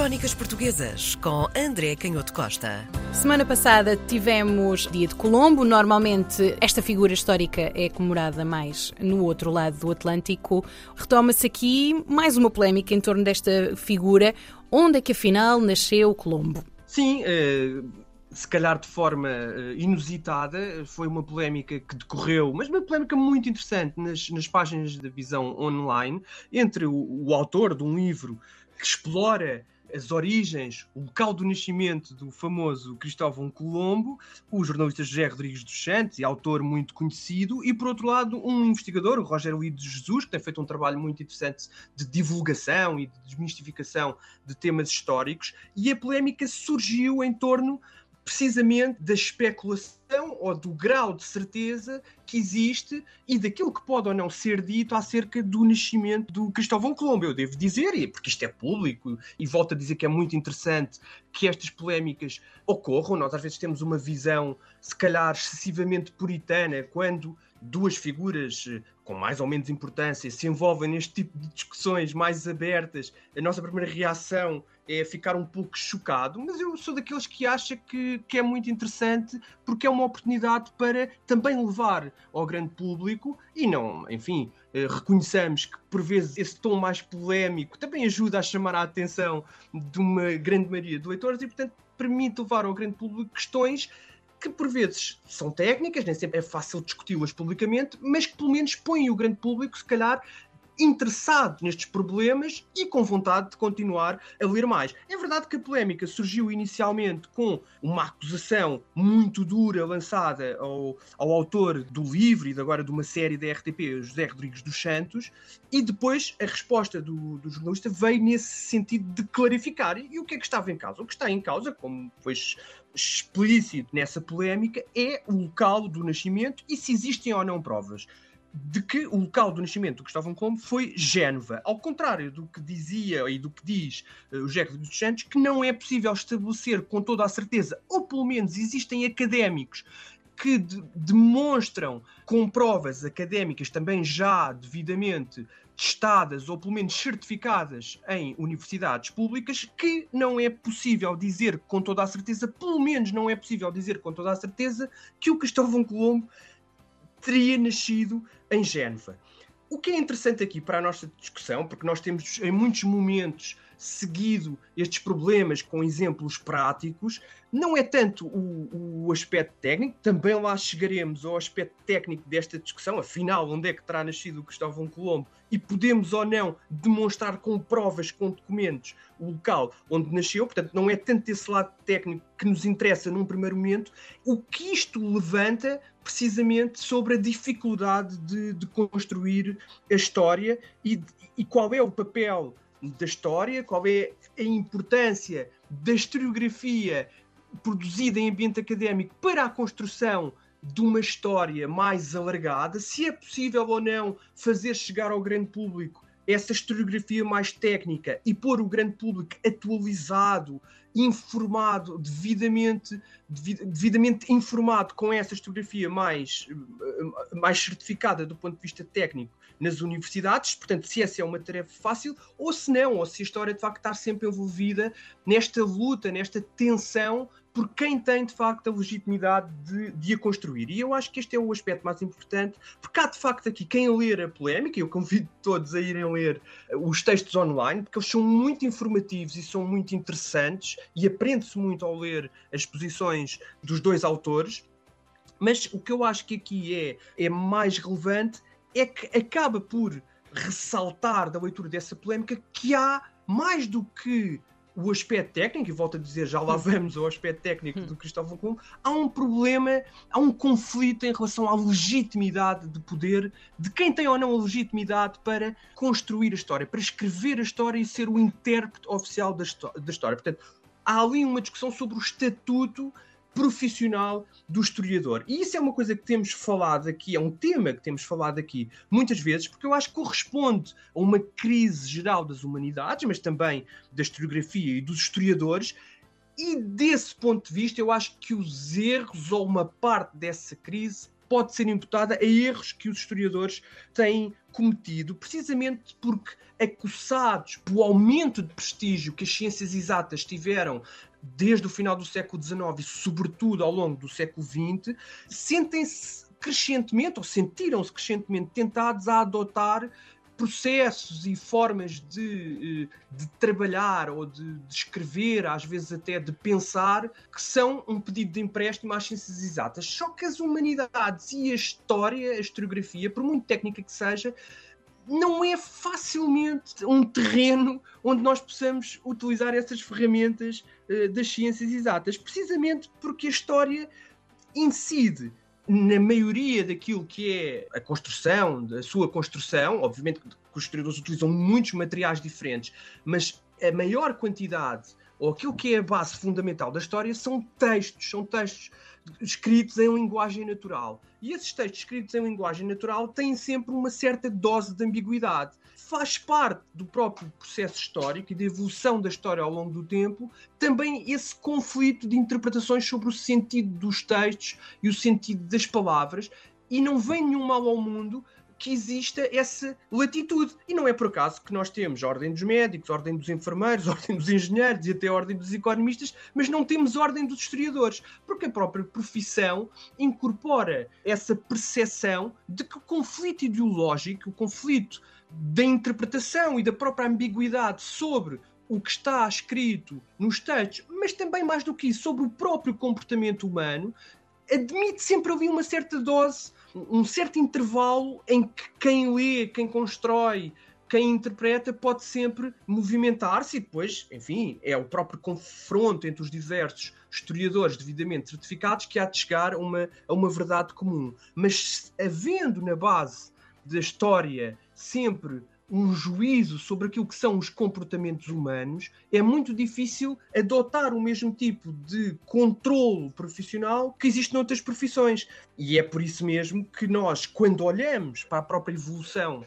Crónicas Portuguesas com André Canhoto Costa. Semana passada tivemos Dia de Colombo. Normalmente esta figura histórica é comemorada mais no outro lado do Atlântico. Retoma-se aqui mais uma polémica em torno desta figura. Onde é que afinal nasceu Colombo? Sim, uh, se calhar de forma uh, inusitada, foi uma polémica que decorreu, mas uma polémica muito interessante nas, nas páginas da visão online, entre o, o autor de um livro que explora as origens, o local do nascimento do famoso Cristóvão Colombo, o jornalista José Rodrigues dos Santos, e autor muito conhecido, e por outro lado um investigador, o Rogério Lido de Jesus, que tem feito um trabalho muito interessante de divulgação e de desmistificação de temas históricos, e a polémica surgiu em torno precisamente da especulação ou do grau de certeza que existe e daquilo que pode ou não ser dito acerca do nascimento do Cristóvão Colombo. Eu devo dizer, porque isto é público, e volto a dizer que é muito interessante que estas polémicas ocorram. Nós às vezes temos uma visão, se calhar, excessivamente puritana, quando duas figuras eh, com mais ou menos importância se envolvem neste tipo de discussões mais abertas, a nossa primeira reação é ficar um pouco chocado, mas eu sou daqueles que acha que, que é muito interessante porque é uma oportunidade para também levar ao grande público e não, enfim, eh, reconheçamos que por vezes esse tom mais polémico também ajuda a chamar a atenção de uma grande maioria de leitores e, portanto, permite levar ao grande público questões que por vezes são técnicas, nem sempre é fácil discuti-las publicamente, mas que pelo menos põem o grande público, se calhar, interessado nestes problemas e com vontade de continuar a ler mais. É verdade que a polémica surgiu inicialmente com uma acusação muito dura lançada ao, ao autor do livro e agora de uma série da RTP, José Rodrigues dos Santos, e depois a resposta do, do jornalista veio nesse sentido de clarificar. E, o que é que estava em causa? O que está em causa, como pois explícito nessa polémica, é o local do nascimento e se existem ou não provas de que o local do nascimento do Cristóvão Colombo foi Génova. Ao contrário do que dizia e do que diz uh, o José dos Santos, que não é possível estabelecer com toda a certeza, ou pelo menos existem académicos que de demonstram com provas académicas também já devidamente testadas ou pelo menos certificadas em universidades públicas, que não é possível dizer com toda a certeza, pelo menos não é possível dizer com toda a certeza, que o Cristóvão Colombo teria nascido em Génova. O que é interessante aqui para a nossa discussão, porque nós temos em muitos momentos seguido estes problemas com exemplos práticos, não é tanto o, o, aspecto técnico, também lá chegaremos ao aspecto técnico desta discussão, afinal, onde é que terá nascido o Cristóvão Colombo e podemos ou não demonstrar com provas, com documentos, o local onde nasceu, portanto, não é tanto esse lado técnico que nos interessa num primeiro momento, o que isto levanta precisamente sobre a dificuldade de, de construir a história e, e qual é o papel da história, qual é a importância da historiografia produzida em ambiente académico para a construção de uma história mais alargada, se é possível ou não fazer chegar ao grande público essa historiografia mais técnica e pôr o grande público atualizado, informado, devidamente, devidamente informado com essa historiografia mais, mais certificada do ponto de vista técnico nas universidades, portanto, se essa é uma tarefa fácil, ou se não, ou se a história de facto está sempre envolvida nesta luta, nesta tensão por quem tem de facto a legitimidade de, de, a construir. E eu acho que este é o aspecto mais importante, porque há de facto aqui quem ler a polémica, eu convido todos a irem ler os textos online, porque eles são muito informativos e são muito interessantes, e aprende-se muito ao ler as posições dos dois autores. Mas o que eu acho que aqui é, é mais relevante é que acaba por ressaltar da leitura dessa polémica que há mais do que o aspecto técnico, e volto a dizer, já lá vamos ao aspecto técnico do Cristóvão Colombo, há um problema, há um conflito em relação à legitimidade de poder de quem tem ou não a legitimidade para construir a história, para escrever a história e ser o intérprete oficial da, da história. Portanto, há ali uma discussão sobre o estatuto profissional do historiador. E isso é uma coisa que temos falado aqui, é um tema que temos falado aqui muitas vezes, porque eu acho que corresponde a uma crise geral das humanidades, mas também da historiografia e dos historiadores. E desse ponto de vista, eu acho que os erros ou uma parte dessa crise pode ser imputada a erros que os historiadores têm cometido, precisamente porque acossados pelo aumento de prestígio que as ciências exatas tiveram desde o final do século XIX e, sobretudo, ao longo do século XX, sentem-se crescentemente, ou sentiram-se crescentemente tentados a adotar processos e formas de, eh, de trabalhar ou de, de, escrever, às vezes até de pensar, que são um pedido de empréstimo às ciências exatas. Só que as humanidades e a história, a historiografia, por muito técnica que seja, não é facilmente um terreno onde nós possamos utilizar essas ferramentas uh, das ciências exatas, precisamente porque a história incide na maioria daquilo que é a construção, da sua construção, obviamente que os historiadores utilizam muitos materiais diferentes, mas a maior quantidade, ou aquilo que é a base fundamental da história, são textos, são textos escritos em linguagem natural. E esses textos escritos em linguagem natural têm sempre uma certa dose de ambiguidade faz parte do próprio processo histórico e da evolução da história ao longo do tempo, também esse conflito de interpretações sobre o sentido dos textos e o sentido das palavras, e não vem nenhum mal ao mundo que exista essa latitude. E não é por acaso que nós temos a ordem dos médicos, a ordem dos enfermeiros, a ordem dos engenheiros e até a ordem dos economistas, mas não temos a ordem dos historiadores, porque a própria profissão incorpora essa percepção de que o conflito ideológico, o conflito da interpretação e da própria ambiguidade sobre o que está escrito nos textos, mas também mais do que isso, sobre o próprio comportamento humano, admite sempre ali uma certa dose, um certo intervalo em que quem lê, quem constrói, quem interpreta pode sempre movimentar-se e depois, enfim, é o próprio confronto entre os diversos historiadores devidamente certificados que há de chegar a uma, a uma verdade comum. Mas havendo na base da história sempre um juízo sobre aquilo que são os comportamentos humanos, é muito difícil adotar o mesmo tipo de controle profissional que existe noutras profissões. E é por isso mesmo que nós, quando olhamos para a própria evolução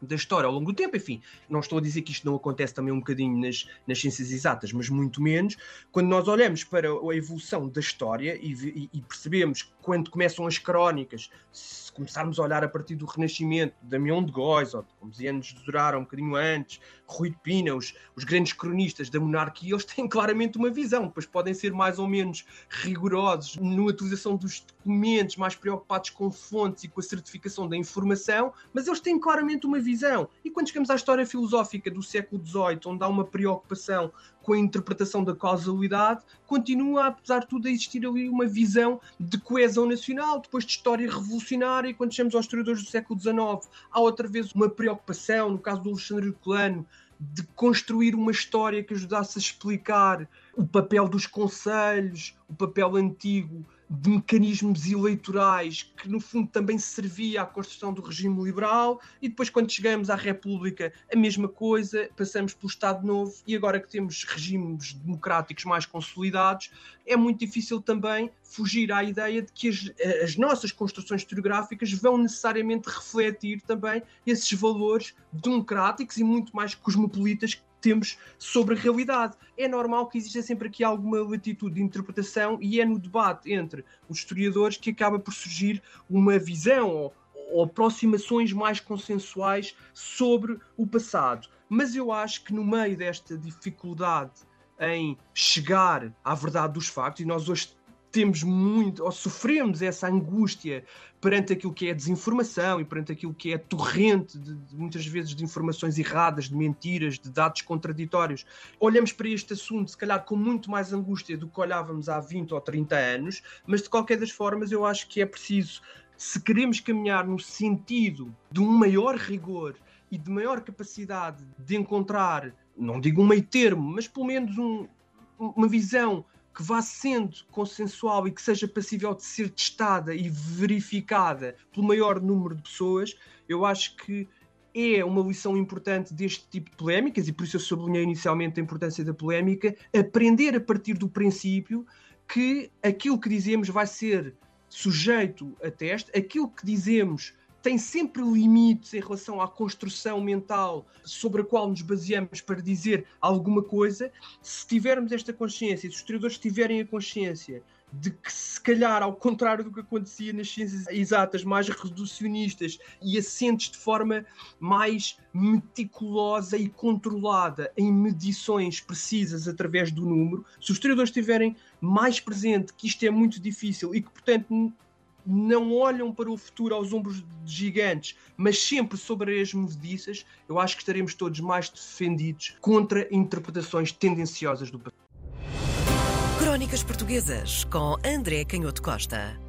da história ao longo do tempo. Enfim, não estou a dizer que isto não acontece também um bocadinho nas, nas ciências exatas, mas muito menos. Quando nós olhamos para a evolução da história e, e, e percebemos quando começam as crónicas, se começarmos a olhar a partir do Renascimento, Damião de Góis, ou como anos de Durara um bocadinho antes, Rui de Pina, os, os, grandes cronistas da monarquia, eles têm claramente uma visão, depois podem ser mais ou menos rigorosos na utilização dos documentos, mais preocupados com fontes e com a certificação da informação, mas eles têm claramente uma visão. E quando chegamos à história filosófica do século XVIII, onde há uma preocupação com a interpretação da causalidade, continua, apesar de tudo, a existir ali uma visão de coesão nacional, depois de história revolucionária. Quando chegamos aos historiadores do século XIX, há outra vez uma preocupação, no caso do Alexandre Herculano, de construir uma história que ajudasse a explicar o papel dos conselhos, o papel antigo de mecanismos eleitorais que no fundo também servia à construção do regime liberal e depois quando chegamos à República a mesma coisa, passamos pelo Estado Novo e agora que temos regimes democráticos mais consolidados é muito difícil também fugir à ideia de que as, as nossas construções historiográficas vão necessariamente refletir também esses valores democráticos e muito mais cosmopolitas temos sobre a realidade. É normal que exista sempre aqui alguma latitude de interpretação e é no debate entre os historiadores que acaba por surgir uma visão ou, ou aproximações mais consensuais sobre o passado. Mas eu acho que no meio desta dificuldade em chegar à verdade dos factos, e nós hoje temos muito, ou sofremos essa angústia perante aquilo que é desinformação e perante aquilo que é torrente de, de, muitas vezes de informações erradas, de mentiras, de dados contraditórios. Olhamos para este assunto, se calhar, com muito mais angústia do que olhávamos há 20 ou 30 anos, mas de qualquer das formas, eu acho que é preciso, se queremos caminhar no sentido de um maior rigor e de maior capacidade de encontrar, não digo um meio termo, mas pelo menos um, uma visão que vá sendo consensual e que seja passível de ser testada e verificada pelo maior número de pessoas, eu acho que é uma lição importante deste tipo de polémicas, e por isso eu sublinhei inicialmente a importância da polémica, aprender a partir do princípio que aquilo que dizemos vai ser sujeito a teste, aquilo que dizemos tem sempre limites em relação à construção mental sobre a qual nos baseamos para dizer alguma coisa. Se tivermos esta consciência, se os historiadores tiverem a consciência de que, se calhar, ao contrário do que acontecia nas ciências exatas, mais reducionistas e assentes de forma mais meticulosa e controlada em medições precisas através do número, se os historiadores estiverem mais presente que isto é muito difícil e que, portanto, não olham para o futuro aos ombros de gigantes, mas sempre sobre as movediças, eu acho que estaremos todos mais defendidos contra interpretações tendenciosas do passado. Crónicas Portuguesas com André Canhoto Costa.